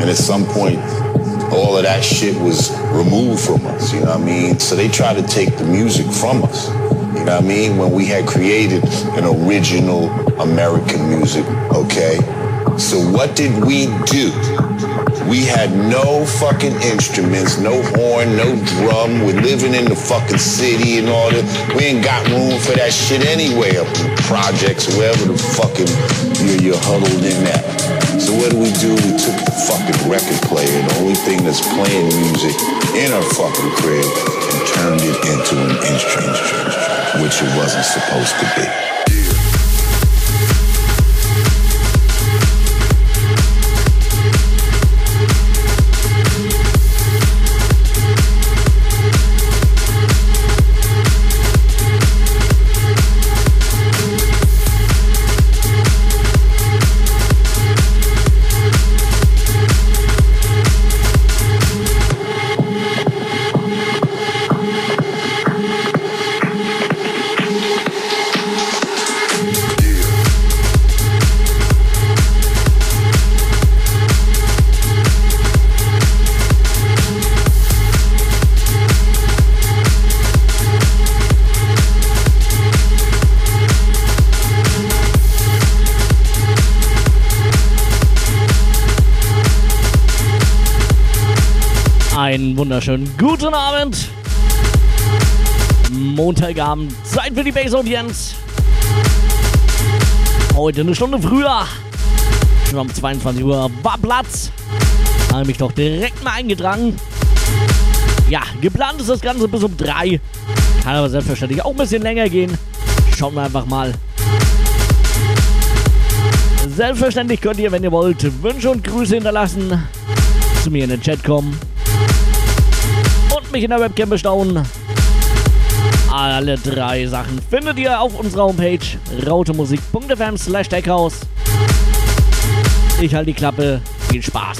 And at some point, all of that shit was removed from us, you know what I mean? So they tried to take the music from us. You know what I mean? When we had created an original American music, okay? So what did we do? We had no fucking instruments, no horn, no drum. We're living in the fucking city and all that. We ain't got room for that shit anyway up in projects, wherever the fucking you're, you're huddled in at. So what do we do? We took the fucking record player, the only thing that's playing music in our fucking crib, and turned it into an instrument, which it wasn't supposed to be. Wunderschönen guten Abend. Montagabend, Zeit für die Base-Audienz. Heute eine Stunde früher. Schon um 22 Uhr war Platz. Habe mich doch direkt mal eingetragen. Ja, geplant ist das Ganze bis um 3. Kann aber selbstverständlich auch ein bisschen länger gehen. Schauen wir einfach mal. Selbstverständlich könnt ihr, wenn ihr wollt, Wünsche und Grüße hinterlassen. Zu mir in den Chat kommen mich in der Webcam bestaunen. Alle drei Sachen findet ihr auf unserer Homepage rautemusik.fm slash. Ich halte die Klappe. Viel Spaß.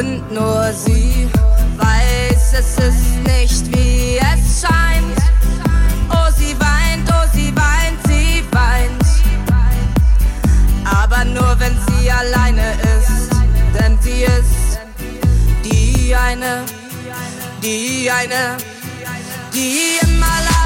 und nur sie weiß, es ist nicht wie es scheint. Oh, sie weint, oh, sie weint, sie weint. Aber nur wenn sie alleine ist, denn sie ist die eine, die eine, die immer allein.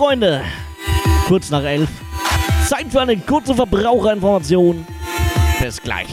Freunde, kurz nach elf. Zeit für eine kurze Verbraucherinformation. Bis gleich.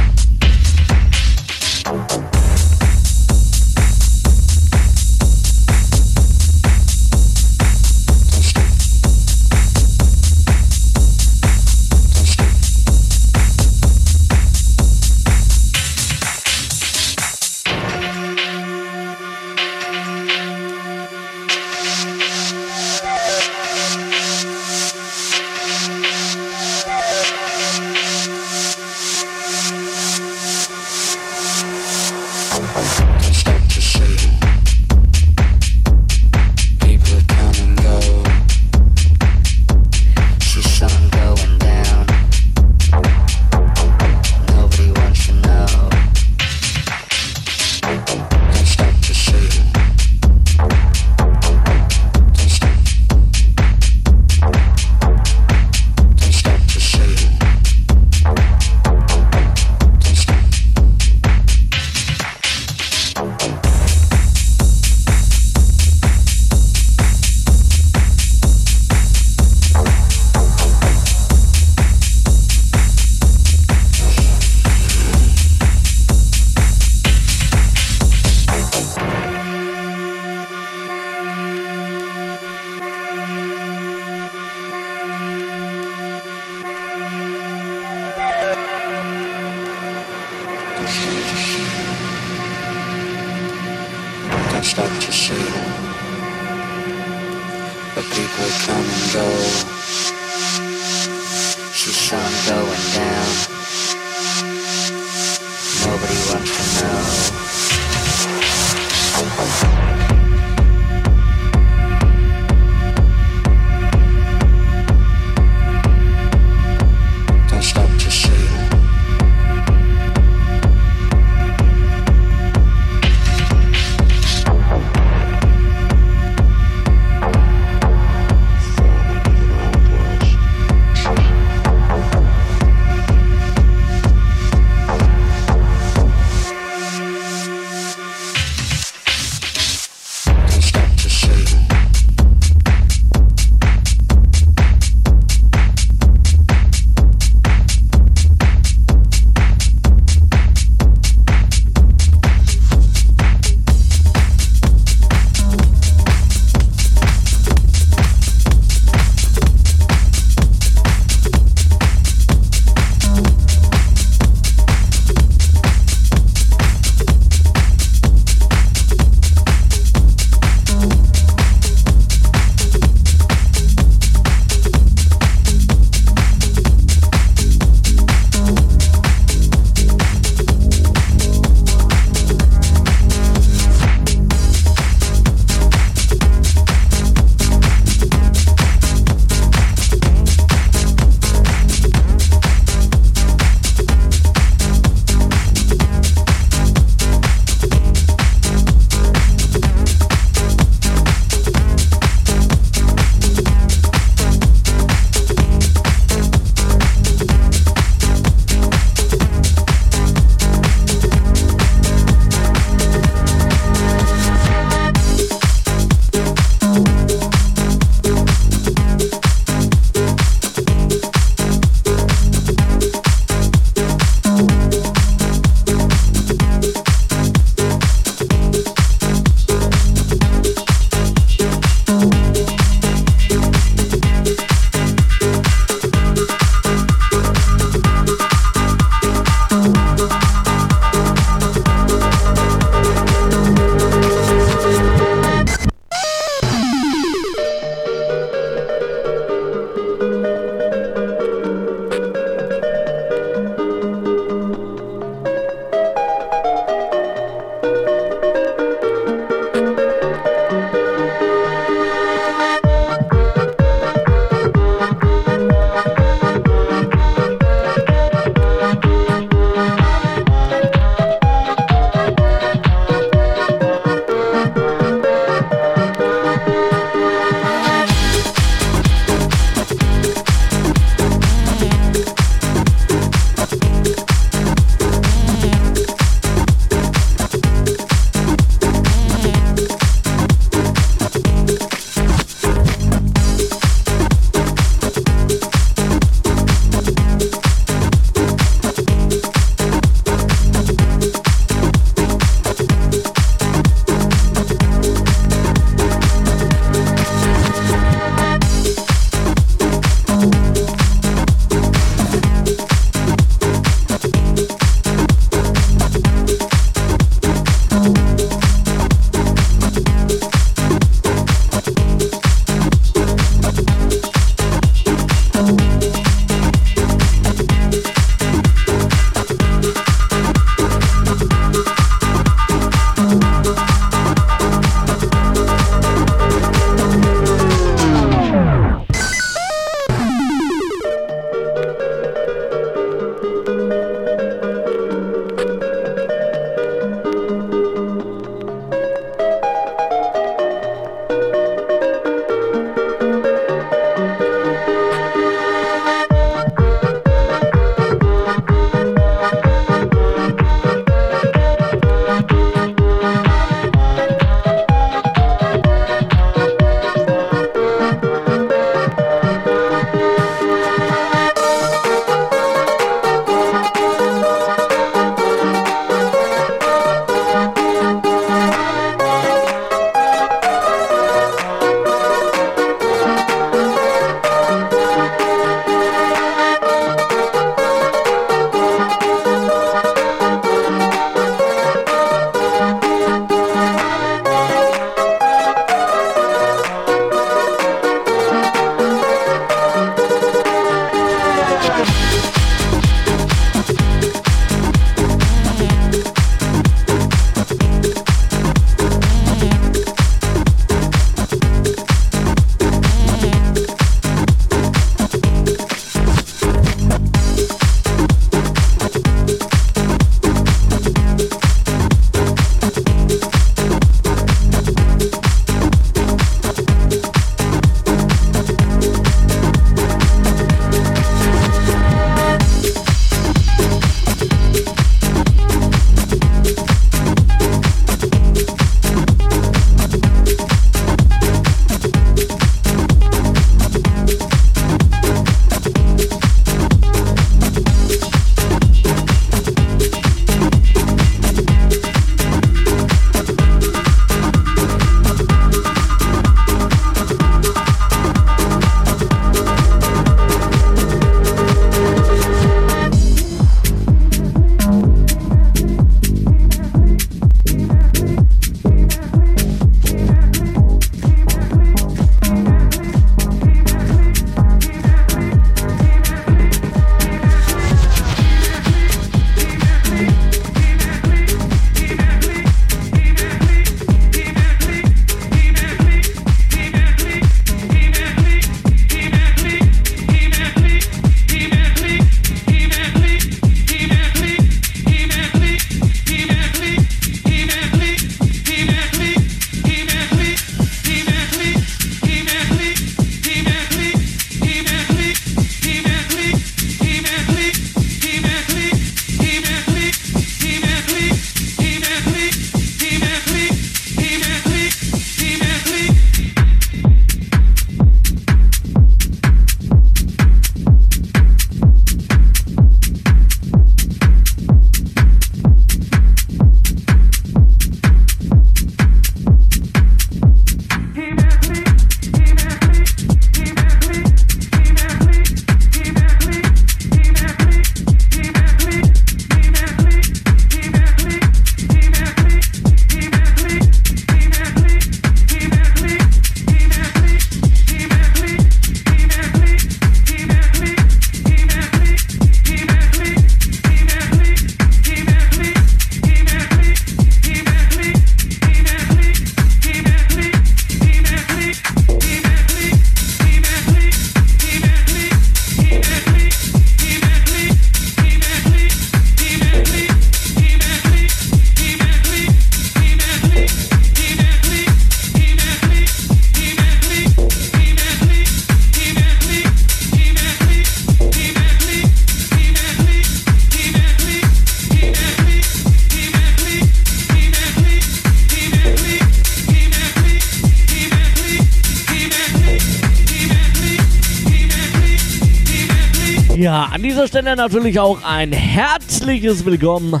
Stelle natürlich auch ein herzliches Willkommen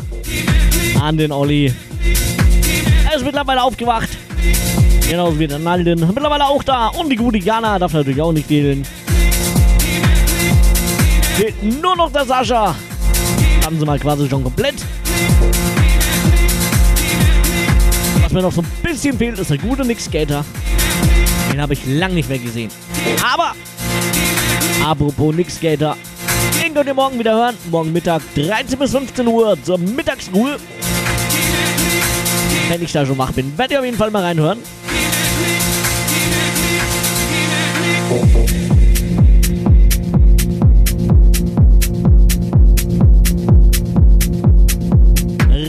an den Olli. Er ist mittlerweile aufgewacht. Genauso wie der Nalden. Mittlerweile auch da. Und die gute Jana darf natürlich auch nicht fehlen. Fehlt nur noch der Sascha. Haben sie mal quasi schon komplett. Was mir noch so ein bisschen fehlt, ist der gute Nick Skater. Den habe ich lang nicht mehr gesehen. Aber, apropos Nick Skater, den könnt ihr morgen wieder hören. Morgen Mittag 13 bis 15 Uhr zur Mittagsruhe. Wenn ich da schon wach bin, werdet ihr auf jeden Fall mal reinhören.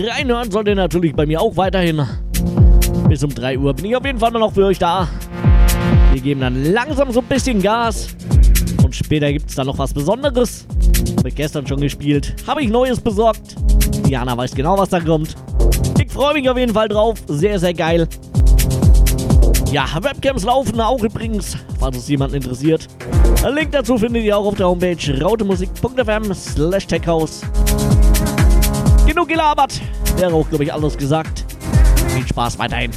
Reinhören sollt ihr natürlich bei mir auch weiterhin. Bis um 3 Uhr bin ich auf jeden Fall mal noch für euch da. Wir geben dann langsam so ein bisschen Gas. Und später gibt es dann noch was Besonderes. Habe ich gestern schon gespielt. Habe ich Neues besorgt. Diana weiß genau, was da kommt. Ich freue mich auf jeden Fall drauf. Sehr, sehr geil. Ja, Webcams laufen auch übrigens, falls es jemanden interessiert. Ein Link dazu findet ihr auch auf der Homepage rautemusik.fm slash techhouse. Genug gelabert. Wäre auch, glaube ich, alles gesagt. Viel Spaß weiterhin.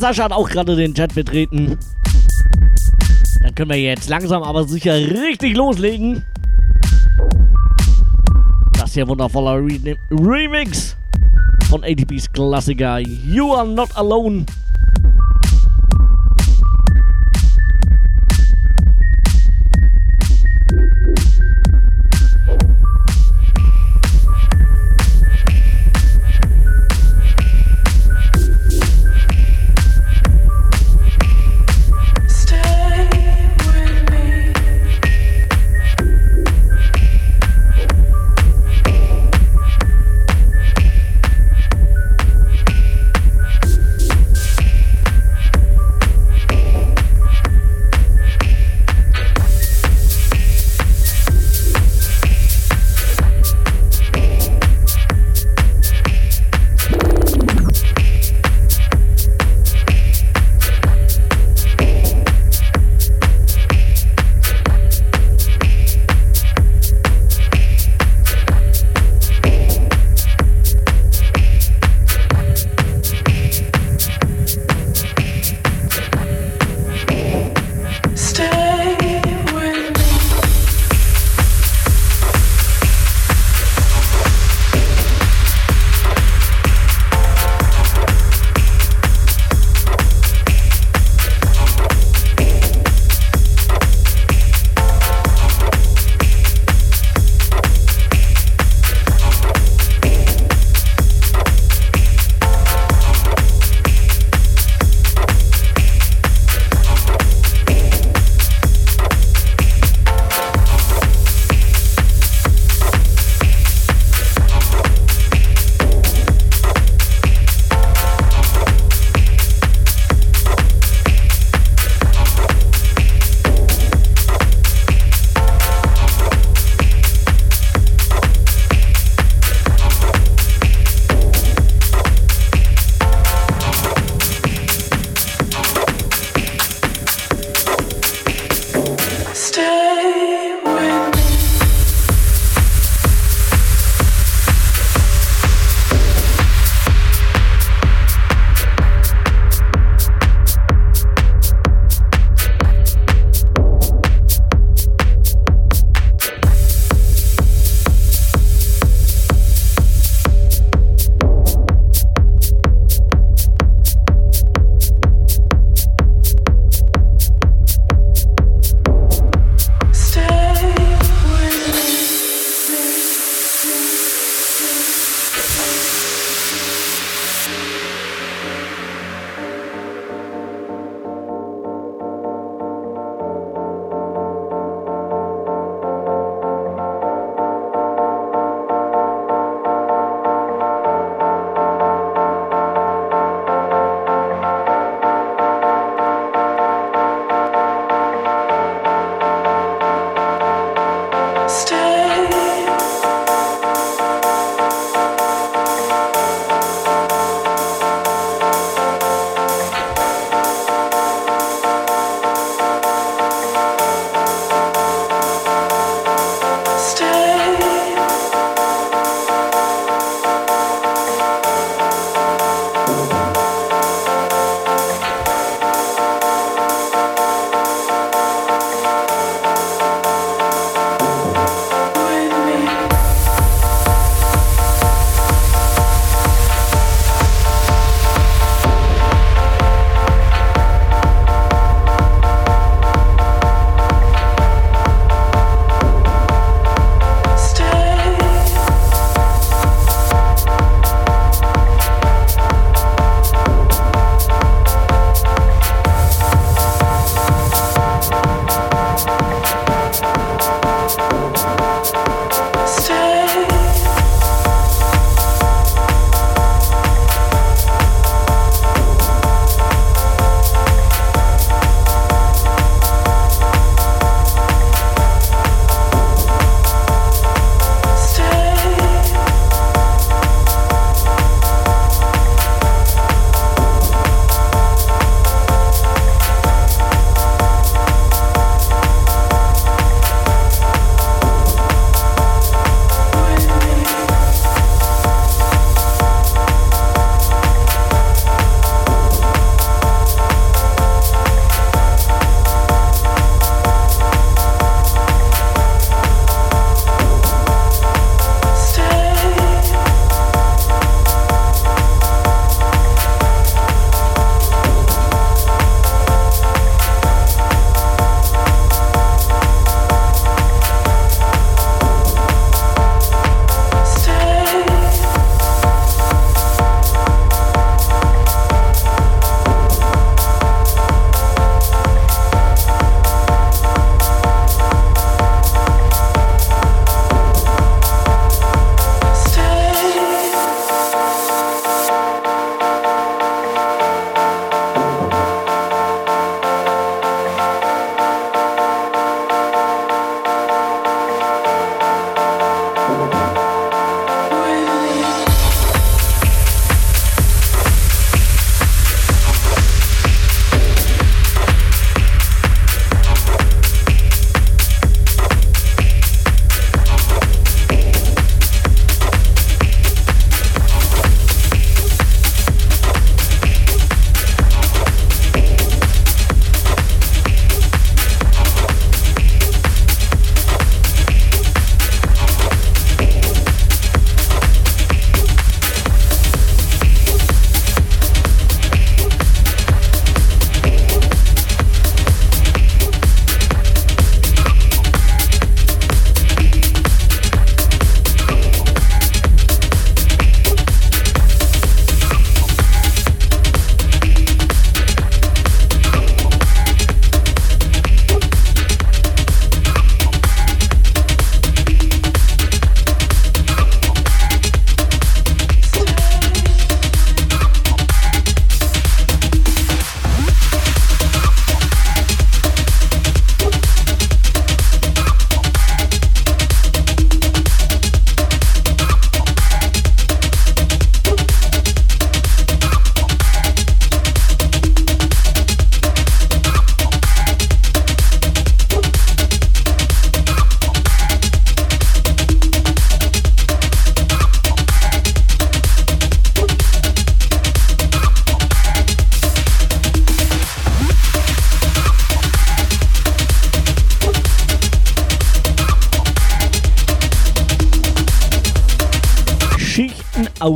Sascha hat auch gerade den Chat betreten. Dann können wir jetzt langsam aber sicher richtig loslegen. Das hier wundervoller Re Remix von ATPs Klassiker You Are Not Alone.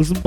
Aus dem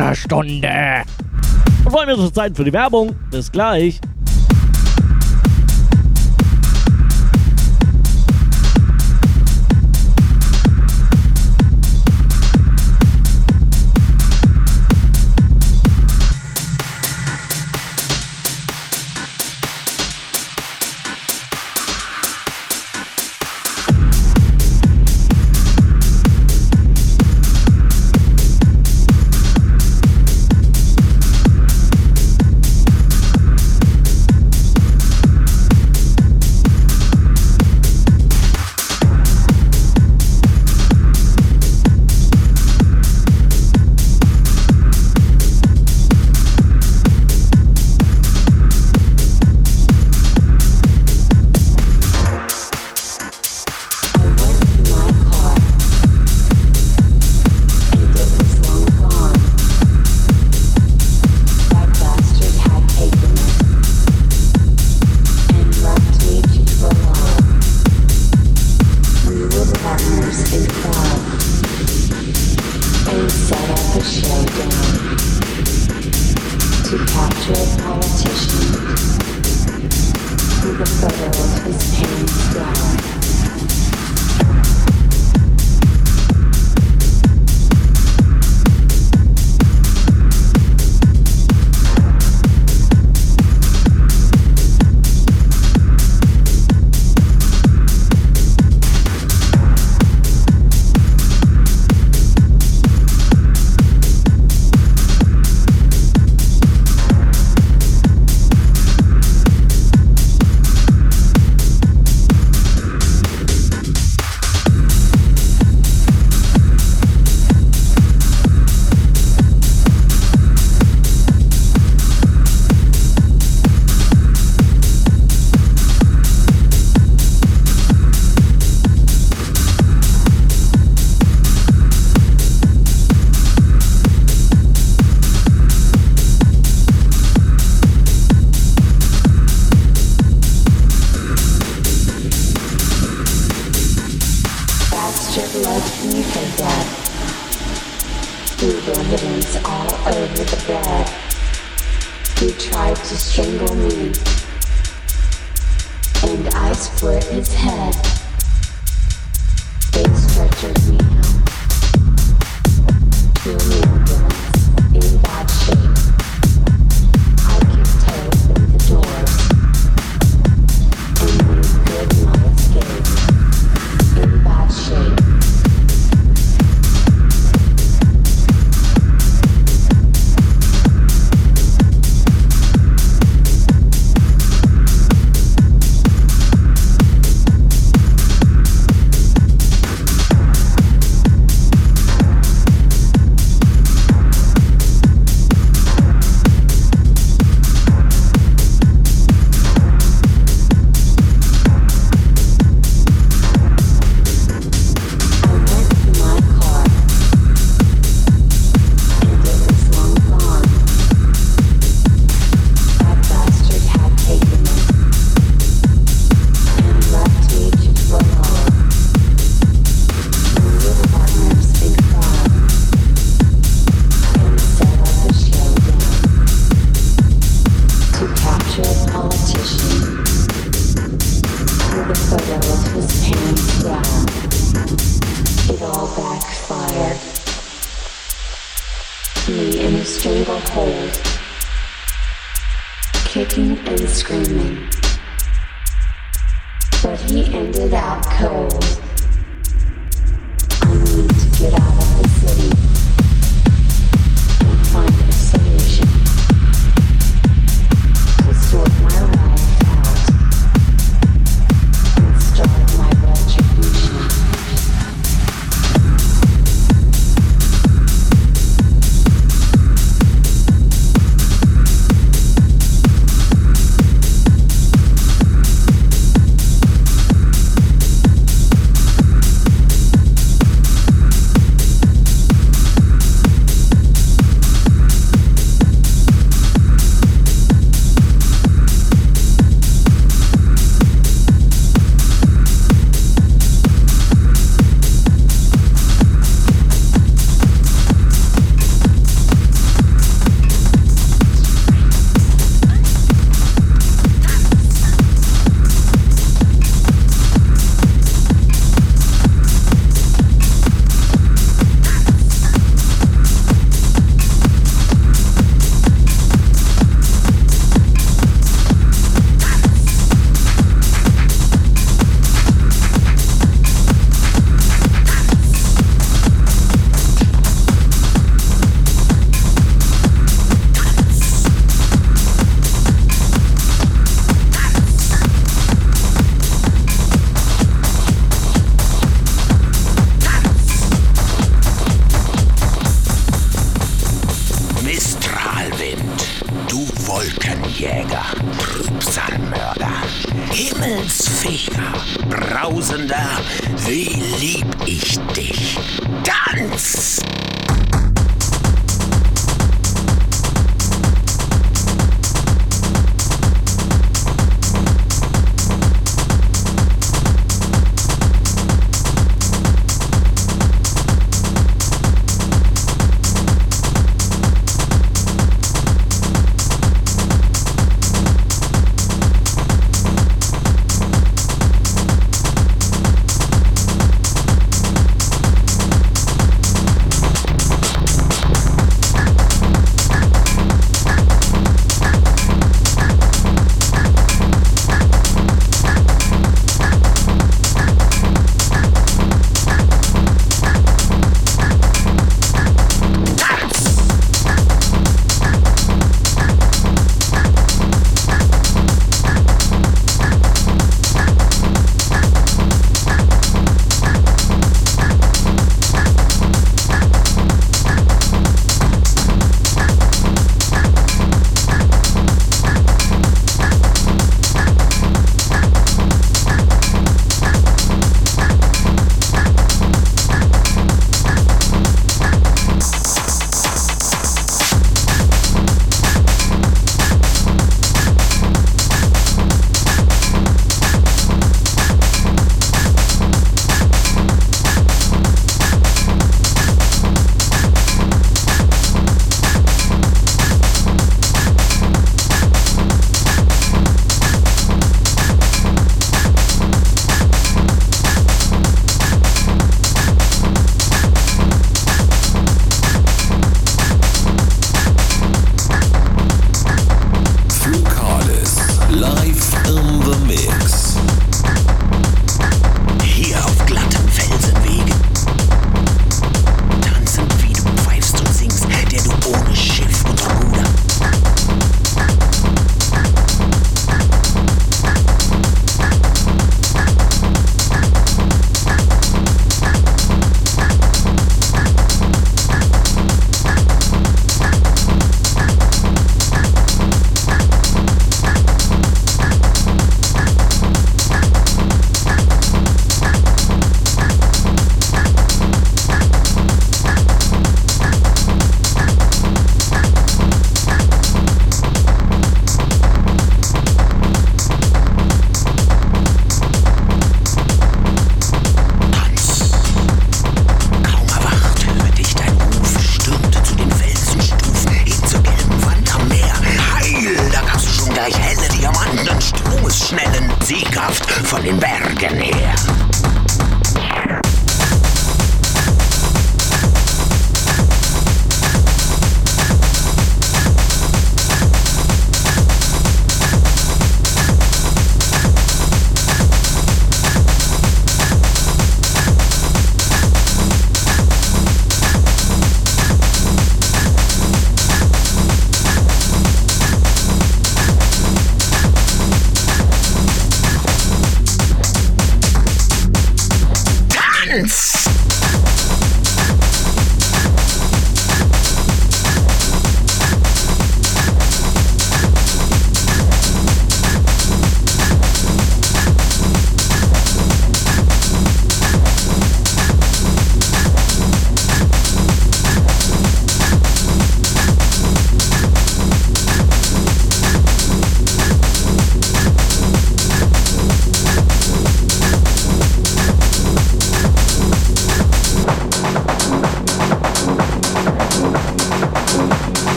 Geisterstunde. Und allem ist es Zeit für die Werbung. Bis gleich.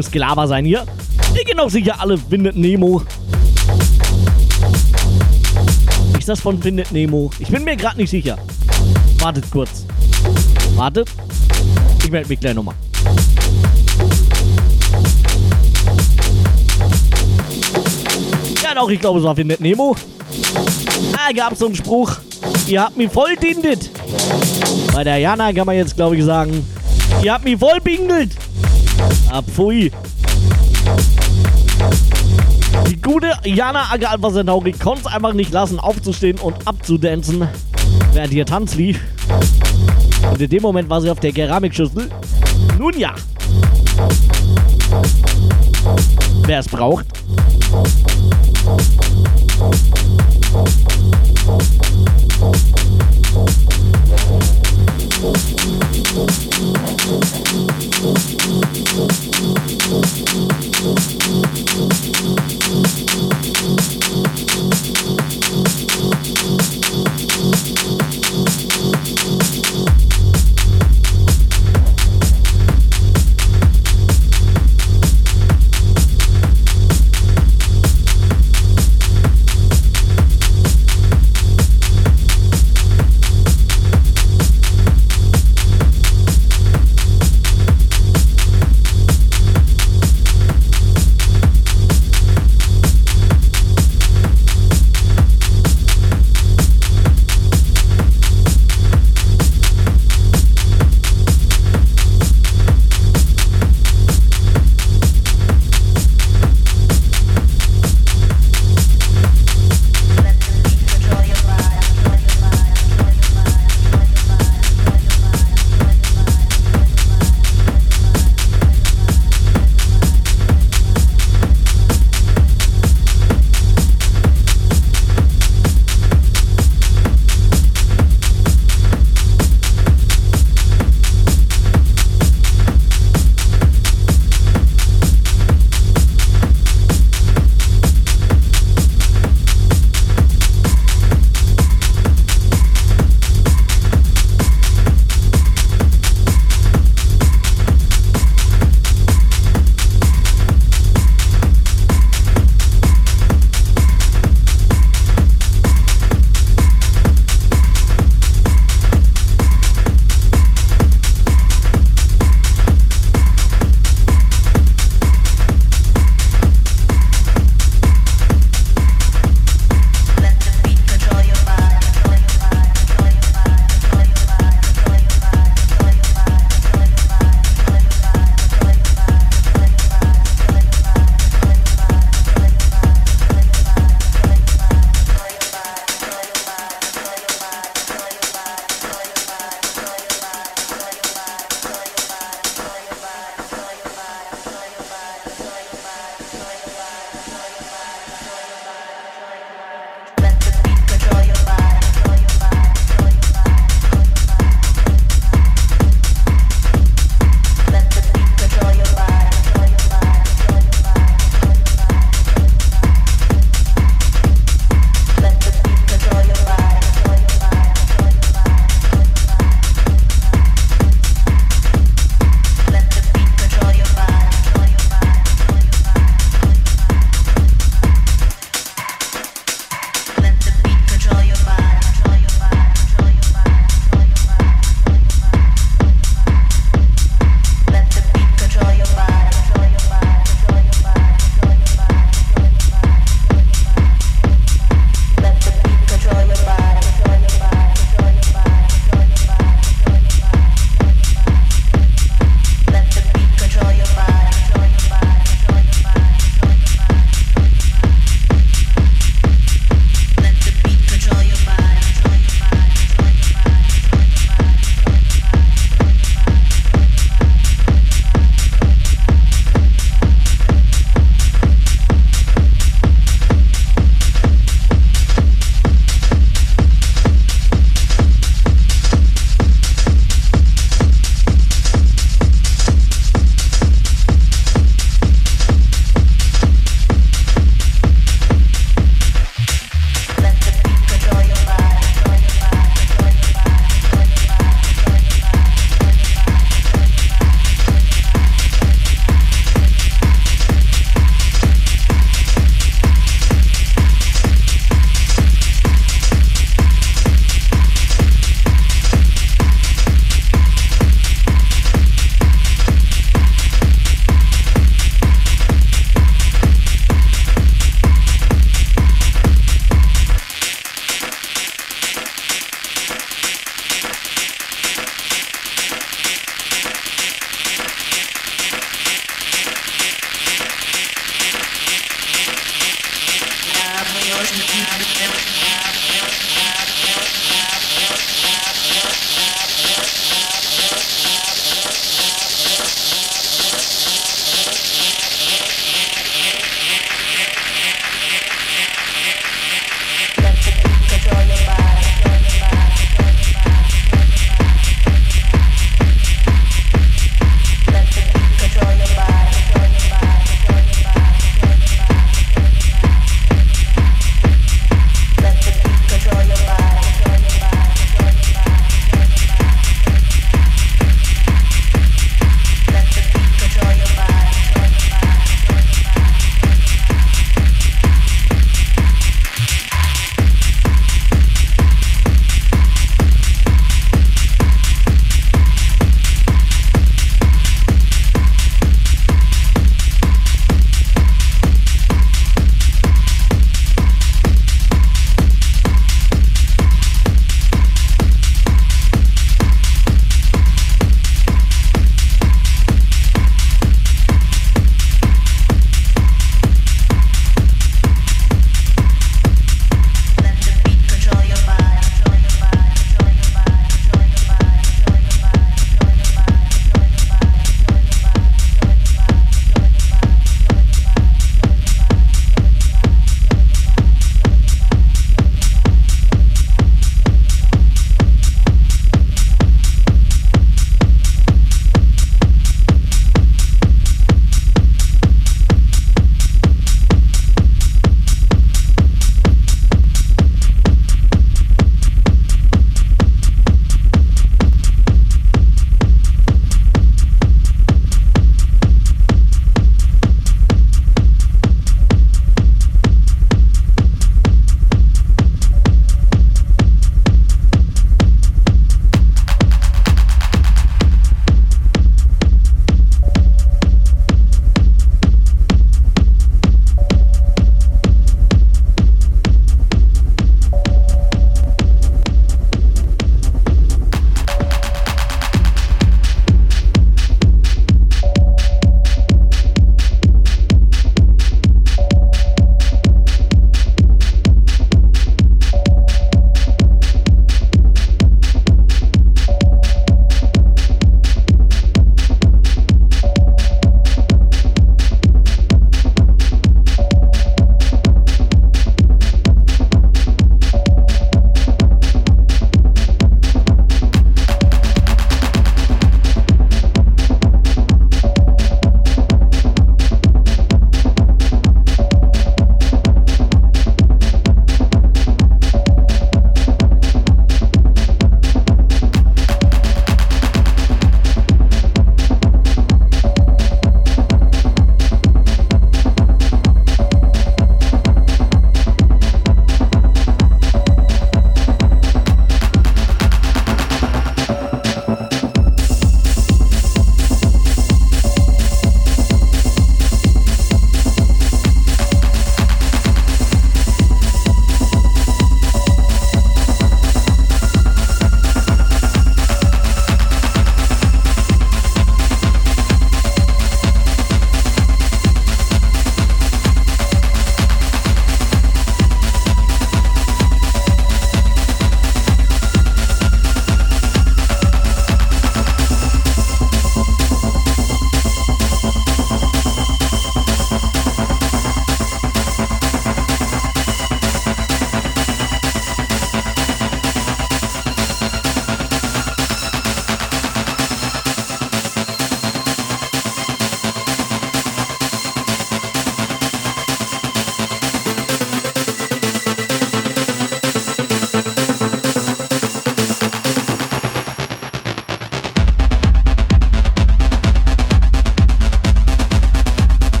Dummes Gelaber sein hier. Ihr kennt auch sicher alle Findet Nemo. Ist das von Findet Nemo? Ich bin mir gerade nicht sicher. Wartet kurz. Wartet. Ich melde mich gleich nochmal. Ja doch, ich glaube es war Findet Nemo. Ah, gab so einen Spruch. Ihr habt mich voll dindet. Bei der Jana kann man jetzt glaube ich sagen, ihr habt mich voll bingelt. Apfui. Die gute Jana Aga Alpha Centauri konnte es einfach nicht lassen, aufzustehen und abzudancen, während ihr Tanz lief. Und in dem Moment war sie auf der Keramikschüssel. Nun ja. Wer es braucht.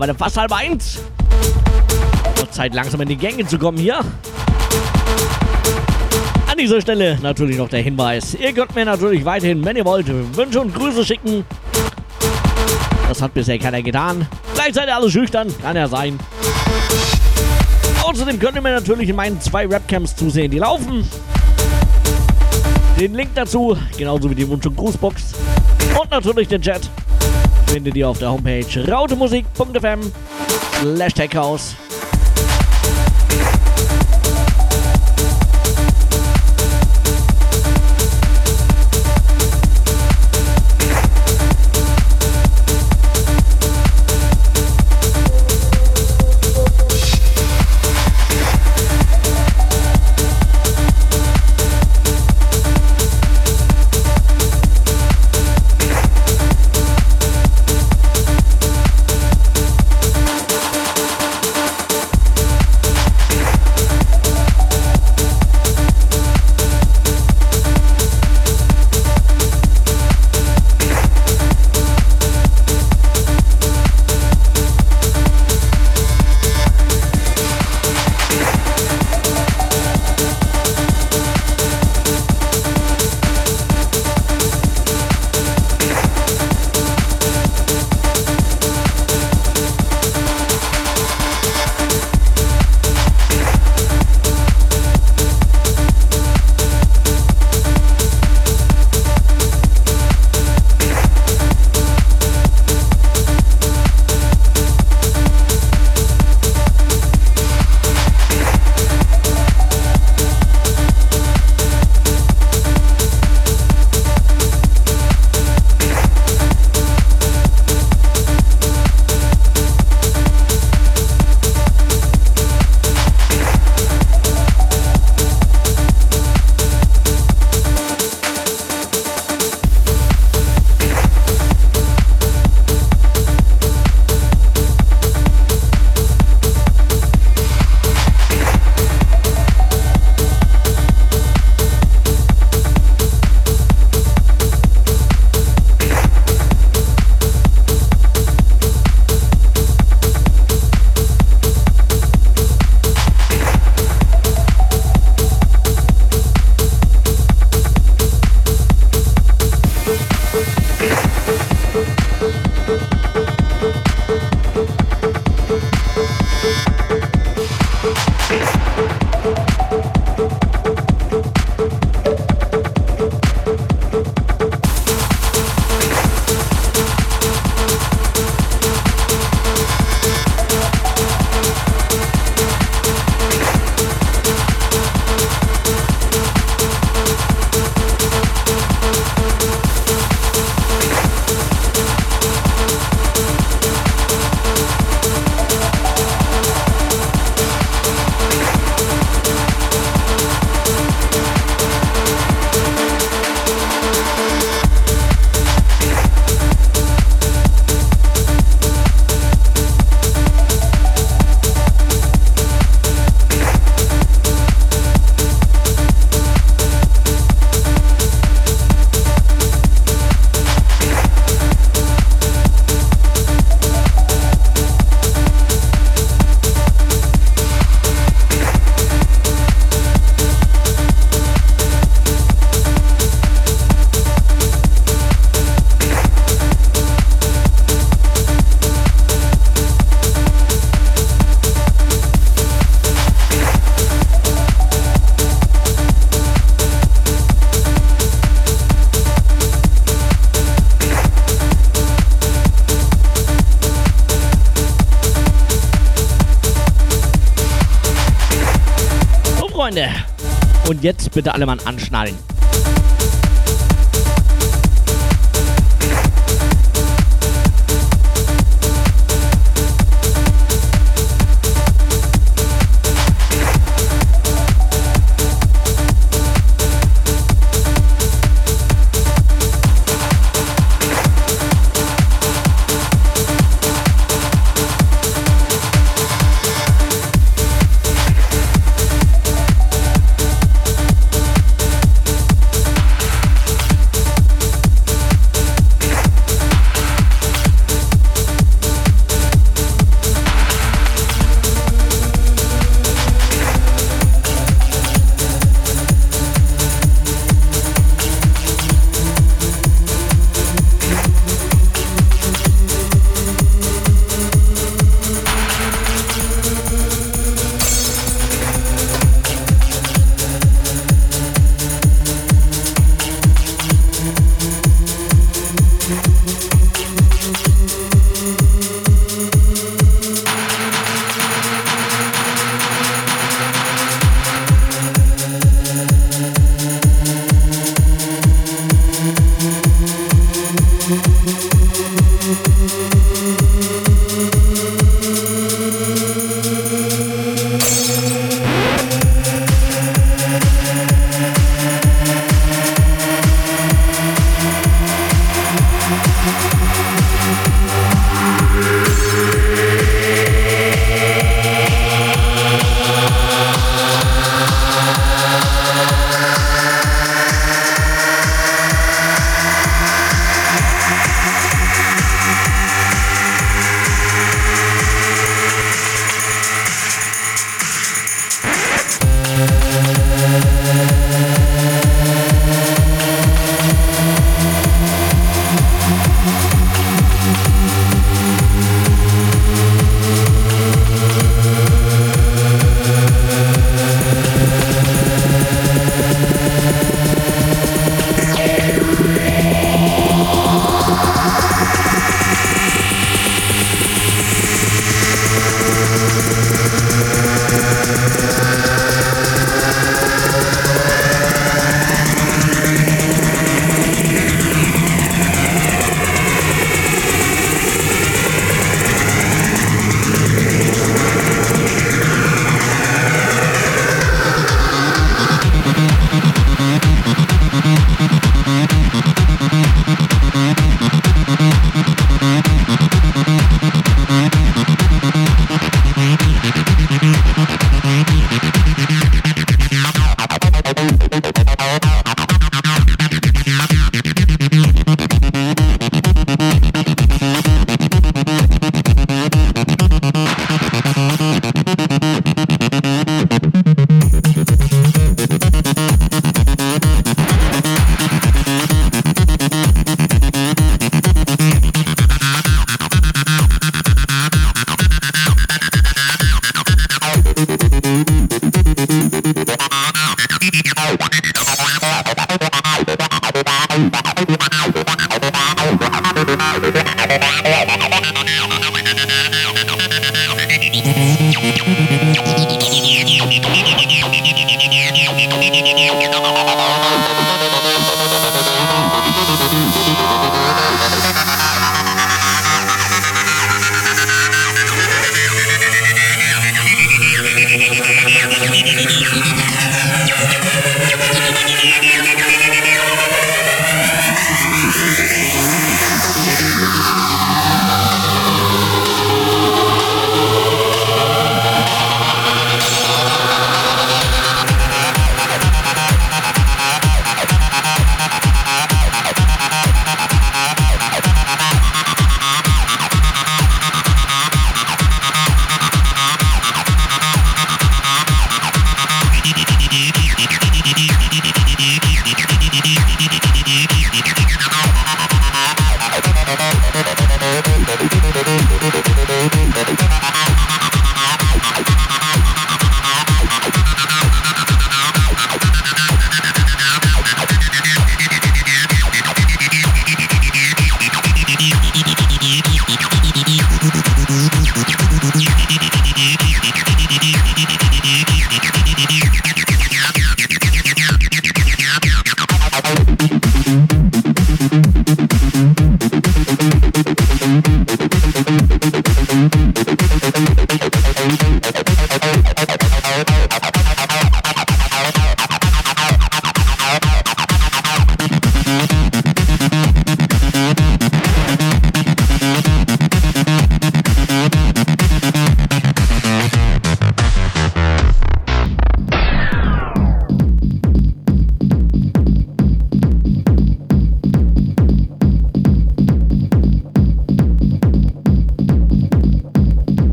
Mittlerweile fast halb eins. Zeit langsam in die Gänge zu kommen hier. An dieser Stelle natürlich noch der Hinweis. Ihr könnt mir natürlich weiterhin, wenn ihr wollt, Wünsche und Grüße schicken. Das hat bisher keiner getan. Vielleicht seid ihr alle schüchtern, kann ja sein. Außerdem könnt ihr mir natürlich in meinen zwei Webcams zusehen, die laufen. Den Link dazu, genauso wie die Wunsch- und Grußbox. Und natürlich den Chat findet ihr auf der Homepage rautemusik.fm slash techhouse. Und jetzt bitte alle mal anschnallen.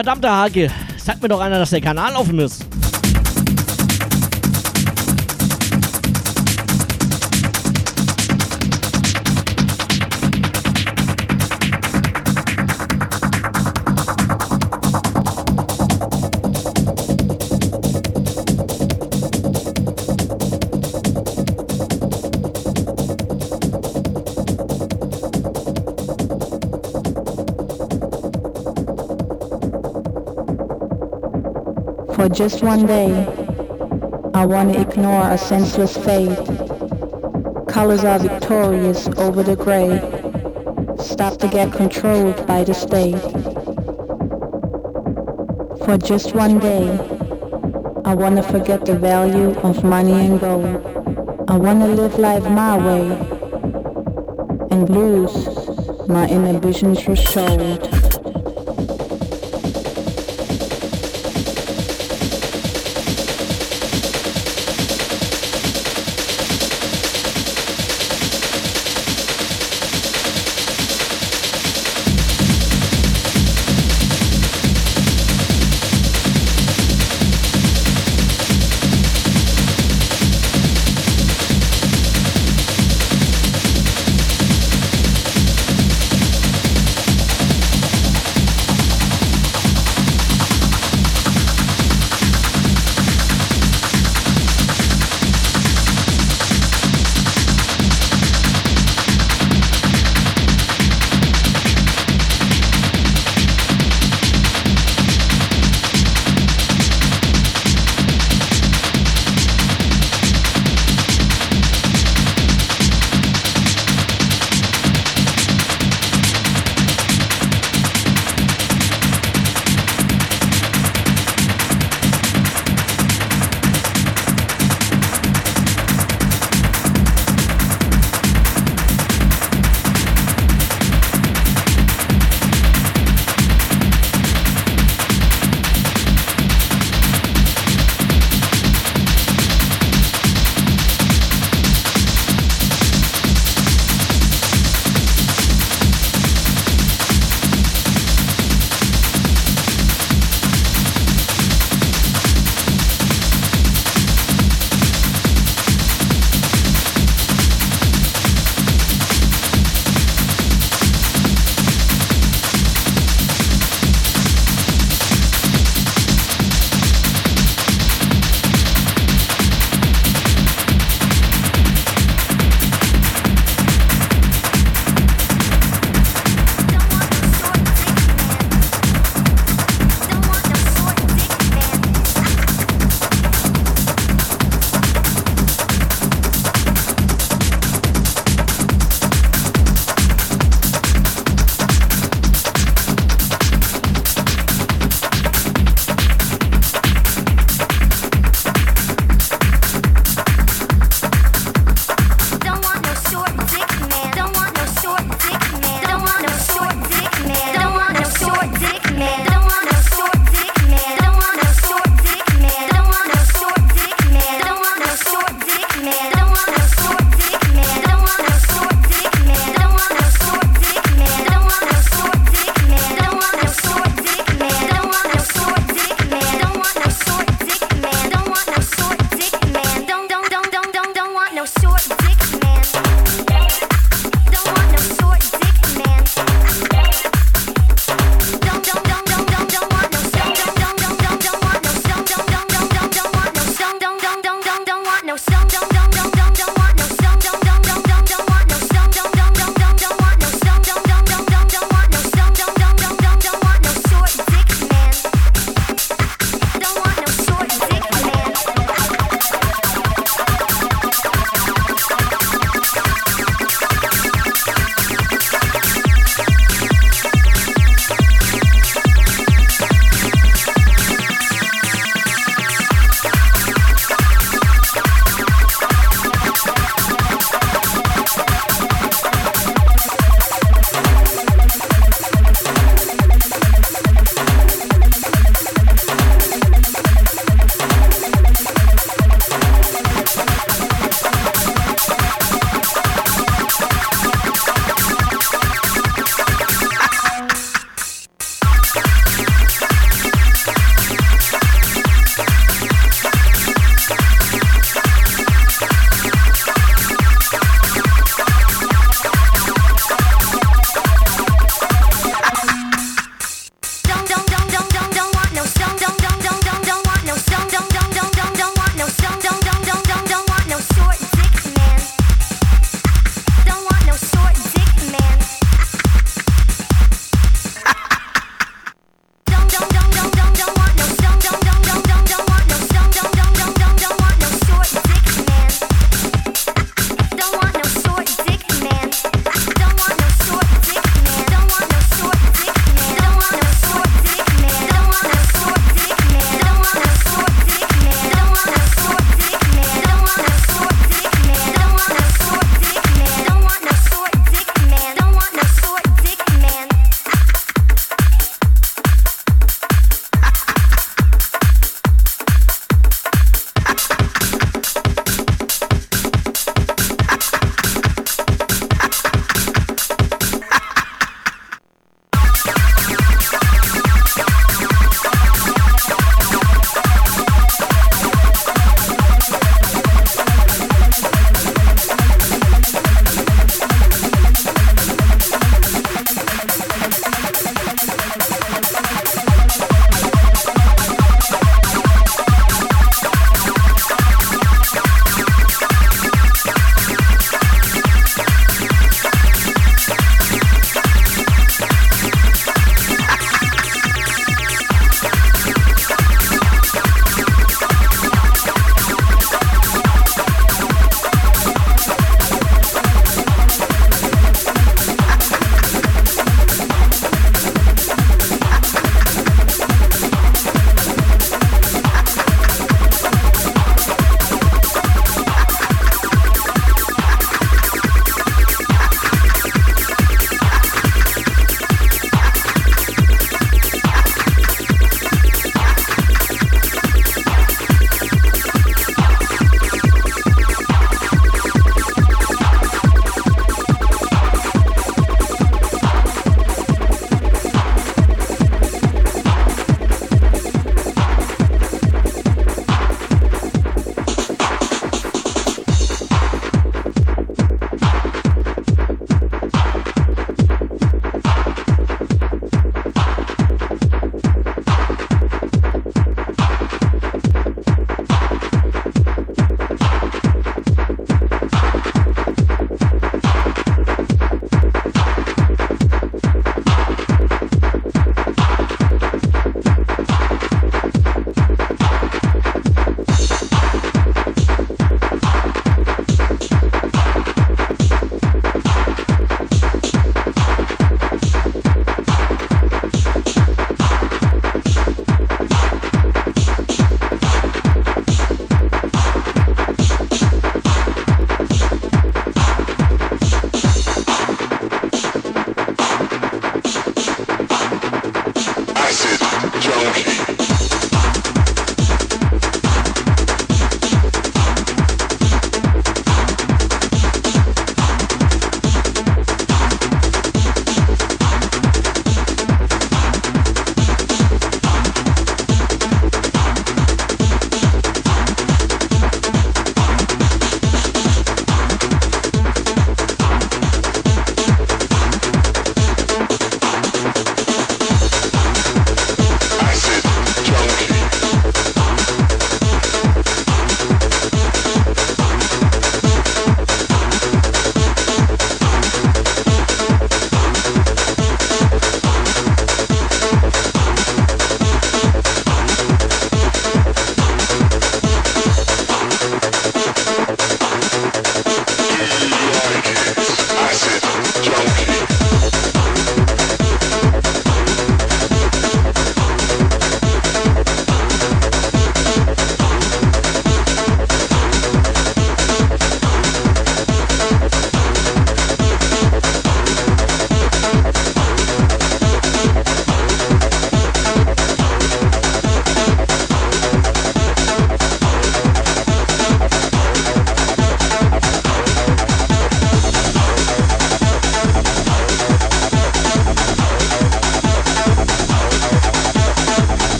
Verdammte Hake? Sagt mir doch einer, dass der Kanal offen ist. Just one day, I want to ignore a senseless fate. Colors are victorious over the gray. Stop to get controlled by the state. For just one day, I want to forget the value of money and gold. I want to live life my way and lose my inhibitions restored. Ja,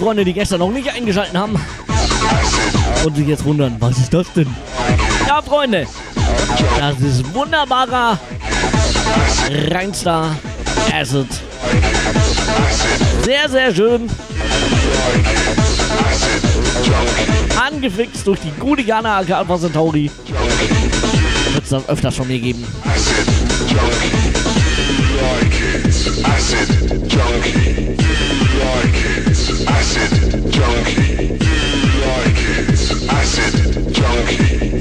Freunde, die gestern noch nicht eingeschaltet haben und sich jetzt wundern, was ist das denn? Ja, Freunde, das ist wunderbarer, reinster Acid. Sehr, sehr schön. Angefixt durch die gute Jana AK Alpha Centauri. Wird es das öfters von mir geben. Acid, junkie. Acid, junkie. Do you like it? Acid junkie.